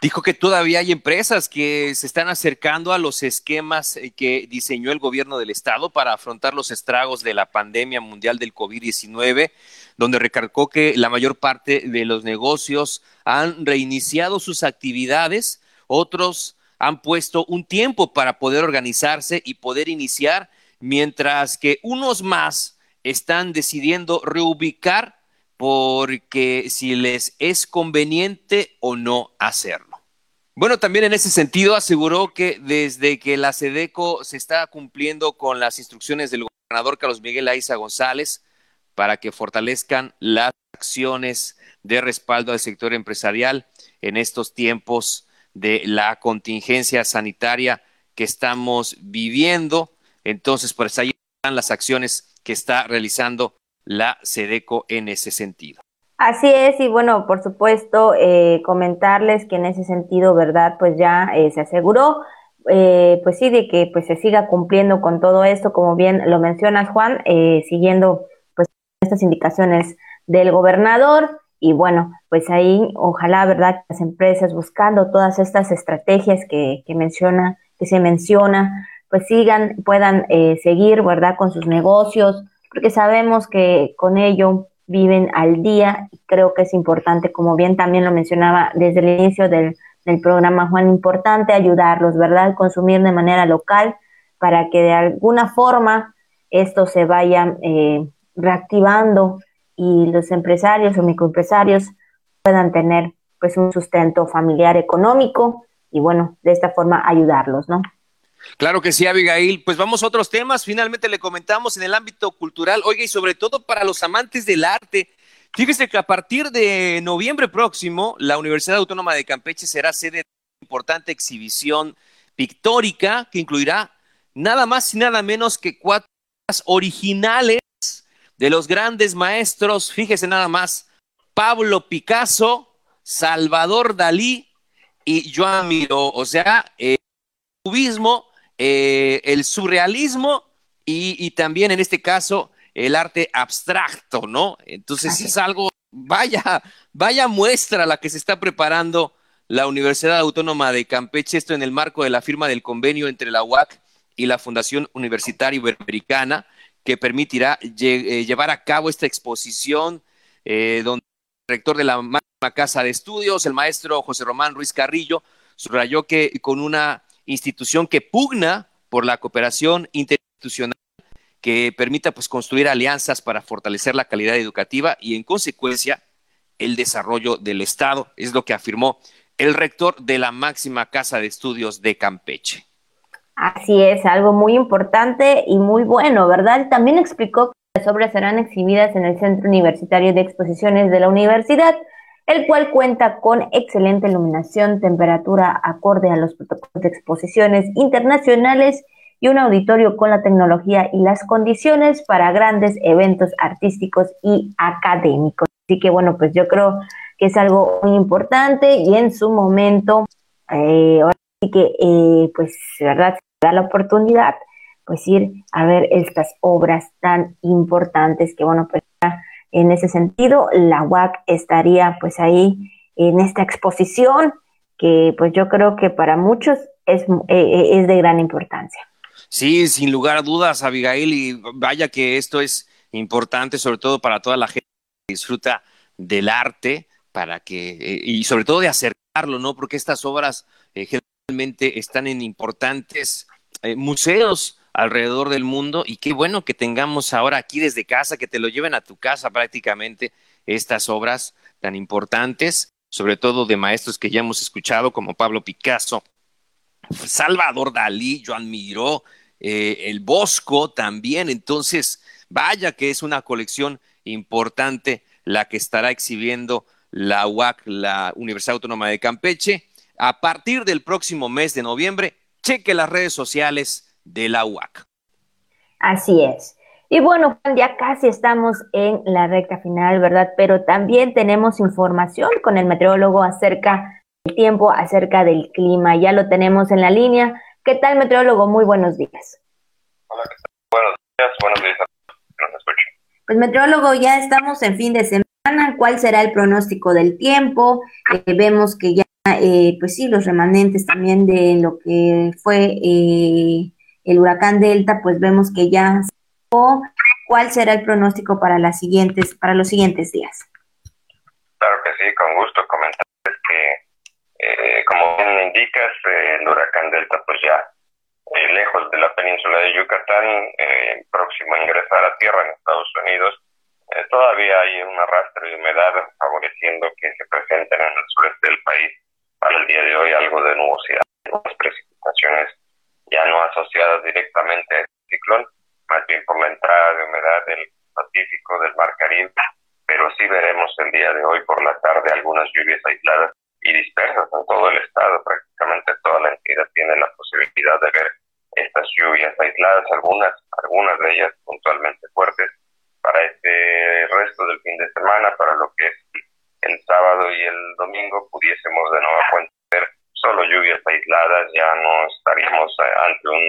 Dijo que todavía hay empresas que se están acercando a los esquemas eh, que diseñó el gobierno del estado para afrontar los estragos de la pandemia mundial del COVID-19, donde recargó que la mayor parte de los negocios han reiniciado sus actividades, otros han puesto un tiempo para poder organizarse y poder iniciar mientras que unos más están decidiendo reubicar porque si les es conveniente o no hacerlo. Bueno, también en ese sentido aseguró que desde que la SEDECO se está cumpliendo con las instrucciones del gobernador Carlos Miguel Aiza González para que fortalezcan las acciones de respaldo al sector empresarial en estos tiempos de la contingencia sanitaria que estamos viviendo. Entonces, pues ahí están las acciones que está realizando la SEDECO en ese sentido. Así es, y bueno, por supuesto, eh, comentarles que en ese sentido, ¿verdad? Pues ya eh, se aseguró, eh, pues sí, de que pues se siga cumpliendo con todo esto, como bien lo mencionas, Juan, siguiendo pues estas indicaciones del gobernador. Y bueno, pues ahí ojalá, ¿verdad? Las empresas buscando todas estas estrategias que, que menciona, que se menciona, pues sigan, puedan eh, seguir, ¿verdad? Con sus negocios, porque sabemos que con ello viven al día y creo que es importante, como bien también lo mencionaba desde el inicio del, programa Juan, importante ayudarlos, ¿verdad? Consumir de manera local para que de alguna forma esto se vaya eh, reactivando y los empresarios o microempresarios puedan tener pues un sustento familiar económico y bueno, de esta forma ayudarlos, ¿no? Claro que sí, Abigail. Pues vamos a otros temas. Finalmente le comentamos en el ámbito cultural, oiga, y sobre todo para los amantes del arte. Fíjese que a partir de noviembre próximo, la Universidad Autónoma de Campeche será sede de una importante exhibición pictórica que incluirá nada más y nada menos que cuatro originales de los grandes maestros, fíjese nada más, Pablo Picasso, Salvador Dalí y Joan Miró. O sea, el cubismo eh, el surrealismo y, también en este caso el arte abstracto, ¿no? Entonces es algo, vaya, vaya muestra la que se está preparando la Universidad Autónoma de Campeche, esto en el marco de la firma del convenio entre la UAC y la Fundación Universitaria Iberoamericana, que permitirá eh, llevar a cabo esta exposición eh, donde el rector de la máxima casa de estudios, el maestro José Román Ruiz Carrillo, subrayó que con una institución que pugna por la cooperación interinstitucional que permita pues construir alianzas para fortalecer la calidad educativa y en consecuencia el desarrollo del Estado, es lo que afirmó el rector de la máxima casa de estudios de Campeche. Así es, algo muy importante y muy bueno, ¿verdad? También explicó que las obras serán exhibidas en el Centro Universitario de Exposiciones de la Universidad, el cual cuenta con excelente iluminación, temperatura acorde a los protocolos de exposiciones internacionales y un auditorio con la tecnología y las condiciones para grandes eventos artísticos y académicos. Así que bueno, pues yo creo que es algo muy importante y en su momento, eh, ahora sí que eh, pues verdad, se da la oportunidad pues ir a ver estas obras tan importantes que bueno, pues en ese sentido, la UAC estaría pues ahí en esta exposición que pues yo creo que para muchos es, eh, eh, es de gran importancia. Sí, sin lugar a dudas, Abigail, y vaya que esto es importante, sobre todo para toda la gente que disfruta del arte para que, eh, y sobre todo de acercarlo, ¿no? Porque estas obras generalmente están en importantes museos alrededor del mundo y qué bueno que tengamos ahora aquí desde casa, que te lo lleven a tu casa prácticamente estas obras tan importantes, sobre todo de maestros que ya hemos escuchado como Pablo Picasso, Salvador Dalí, Joan Miró, el Bosco también, entonces vaya que es una colección importante la que estará exhibiendo la UAC, la Universidad Autónoma de Campeche. A partir del próximo mes de noviembre, cheque las redes sociales de la UAC. Así es. Y bueno, ya casi estamos en la recta final, ¿verdad? Pero también tenemos información con el meteorólogo acerca del tiempo, acerca del clima. Ya lo tenemos en la línea. ¿Qué tal, meteorólogo? Muy buenos días. Hola, ¿qué tal? Buenos días, buenos días a todos que nos escuchen. Pues meteorólogo, ya estamos en fin de semana. ¿Cuál será el pronóstico del tiempo? Eh, vemos que ya, eh, pues sí, los remanentes también de lo que fue eh, el huracán Delta, pues vemos que ya ¿Cuál será el pronóstico para las siguientes, para los siguientes días? Claro que sí, con gusto comentarles que, como bien indicas, el huracán Delta, pues ya eh, lejos de la península de Yucatán, eh, próximo a ingresar a tierra en Estados Unidos. Eh, todavía hay un arrastre de humedad favoreciendo que se presenten en el sureste del país para el día de hoy algo de nubosidad, las precipitaciones ya no directamente a ciclón, más bien por la entrada de humedad del Pacífico, del Mar Caribe, pero sí veremos el día de hoy por la tarde algunas lluvias aisladas y dispersas en todo el estado. Prácticamente toda la entidad tiene la posibilidad de ver estas lluvias aisladas, algunas, algunas de ellas puntualmente fuertes, para este resto del fin de semana, para lo que es el sábado y el domingo, pudiésemos de nuevo cuenta ver solo lluvias aisladas, ya no estaríamos eh, ante un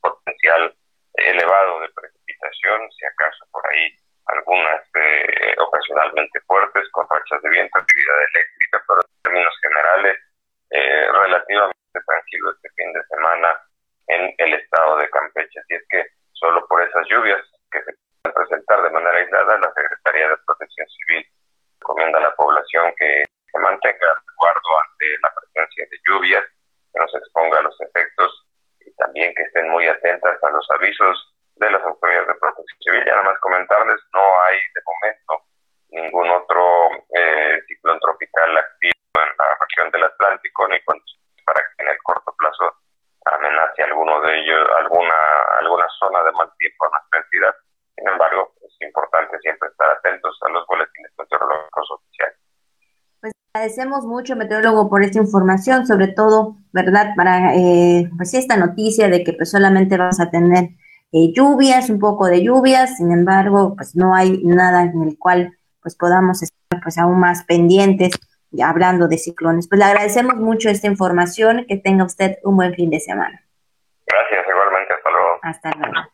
potencial elevado de precipitación, si acaso por ahí algunas eh, ocasionalmente fuertes con rachas de viento, actividad eléctrica, pero en términos generales eh, relativamente tranquilo este fin de semana en el estado de Campeche. Así es que solo por esas lluvias que se pueden presentar de manera aislada, la Secretaría de Protección Civil recomienda a la población que se mantenga guardo ante la presencia de lluvias, que no se exponga a los efectos y también que estén muy atentas a los avisos de las autoridades de protección civil. Ya nada más comentarles, no hay de momento ningún otro eh, ciclón tropical activo en la región del Atlántico, ni para que en el corto plazo amenace alguno de ellos, alguna, alguna zona de mal tiempo a nuestra entidad. Sin embargo, es importante siempre estar atentos a los boletines meteorológicos oficiales. Pues agradecemos mucho, meteorólogo, por esta información, sobre todo, ¿verdad? Para eh, pues esta noticia de que pues solamente vamos a tener eh, lluvias, un poco de lluvias, sin embargo, pues no hay nada en el cual pues podamos estar pues aún más pendientes hablando de ciclones. Pues le agradecemos mucho esta información, que tenga usted un buen fin de semana. Gracias, igualmente, hasta luego. Hasta luego.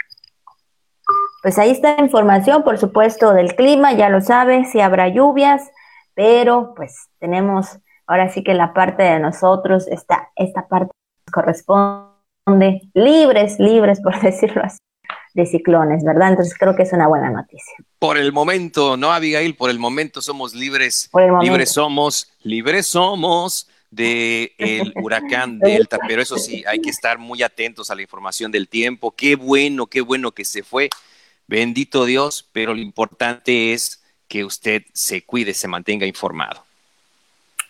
Pues ahí está la información, por supuesto, del clima, ya lo sabe, si habrá lluvias, pero pues tenemos ahora sí que la parte de nosotros, esta, esta parte nos corresponde libres, libres, por decirlo así de ciclones, ¿verdad? Entonces creo que es una buena noticia. Por el momento, ¿no, Abigail? Por el momento somos libres. libres somos, libres somos del el huracán Delta, pero eso sí, hay que estar muy atentos a la información del tiempo. Qué bueno, qué bueno que se fue. Bendito Dios, pero lo importante es que usted se cuide, se mantenga informado.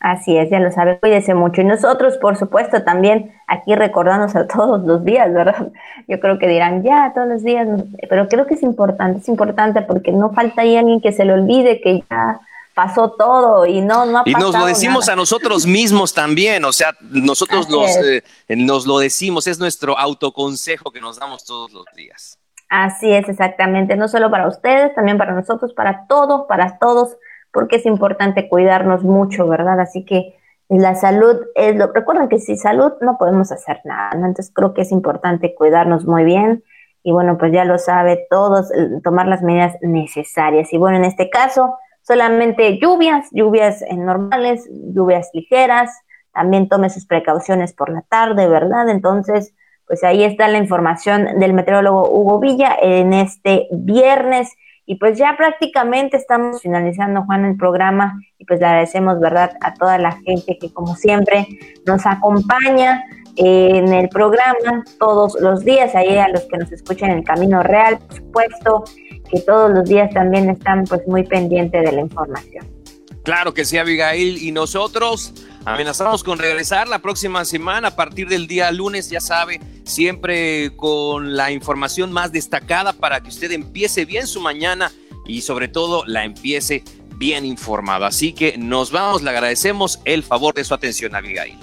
Así es, ya lo sabe, cuídese mucho. Y nosotros, por supuesto, también aquí recordarnos a todos los días, ¿verdad? Yo creo que dirán, ya, todos los días, pero creo que es importante, es importante porque no falta ahí alguien que se le olvide que ya pasó todo y no, no ha Y nos lo decimos a nosotros mismos también, o sea, nosotros eh, nos lo decimos, es nuestro autoconsejo que nos damos todos los días. Así es, exactamente, no solo para ustedes, también para nosotros, para todos, para todos porque es importante cuidarnos mucho, ¿verdad? Así que la salud es lo, recuerden que sin salud no podemos hacer nada. Entonces creo que es importante cuidarnos muy bien y bueno, pues ya lo sabe todos, eh, tomar las medidas necesarias. Y bueno, en este caso, solamente lluvias, lluvias normales, lluvias ligeras, también tome sus precauciones por la tarde, ¿verdad? Entonces, pues ahí está la información del meteorólogo Hugo Villa en este viernes Y pues ya prácticamente estamos finalizando, Juan, el programa y pues le agradecemos, ¿verdad?, a toda la gente que como siempre nos acompaña en el programa todos los días, ahí a los que nos escuchan en el Camino Real, por supuesto, que todos los días también están pues muy pendientes de la información. Claro que sí, Abigail. Y nosotros amenazamos con regresar la próxima semana a partir del día lunes, ya sabe, siempre con la información más destacada para que usted empiece bien su mañana y sobre todo la empiece bien informada. Así que nos vamos, le agradecemos el favor de su atención, Abigail.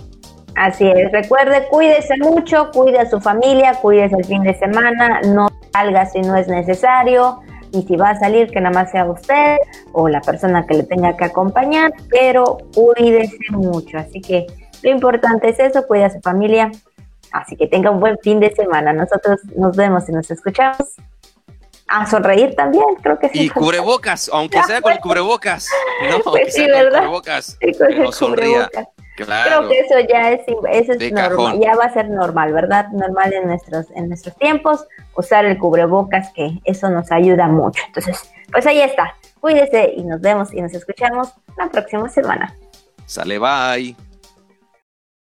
Así es, recuerde, cuídese mucho, cuide a su familia, cuídese el fin de semana, no salga si no es necesario y si va a salir que nada más sea usted o la persona que le tenga que acompañar, pero cuídese mucho. Así que lo importante es eso, cuida a su familia. Así que tenga un buen fin de semana. Nosotros nos vemos y nos escuchamos. A sonreír también, creo que sí. Y cubrebocas, aunque sea con cubrebocas. No, pues sí, ¿verdad? Cubrebocas, sí, con el cubrebocas. Creo que eso ya es, eso es normal, ya va a ser normal, ¿verdad? Normal en nuestros, en nuestros tiempos, usar el cubrebocas, que eso nos ayuda mucho. Entonces, pues ahí está. Cuídese y nos vemos y nos escuchamos la próxima semana. Sale, bye.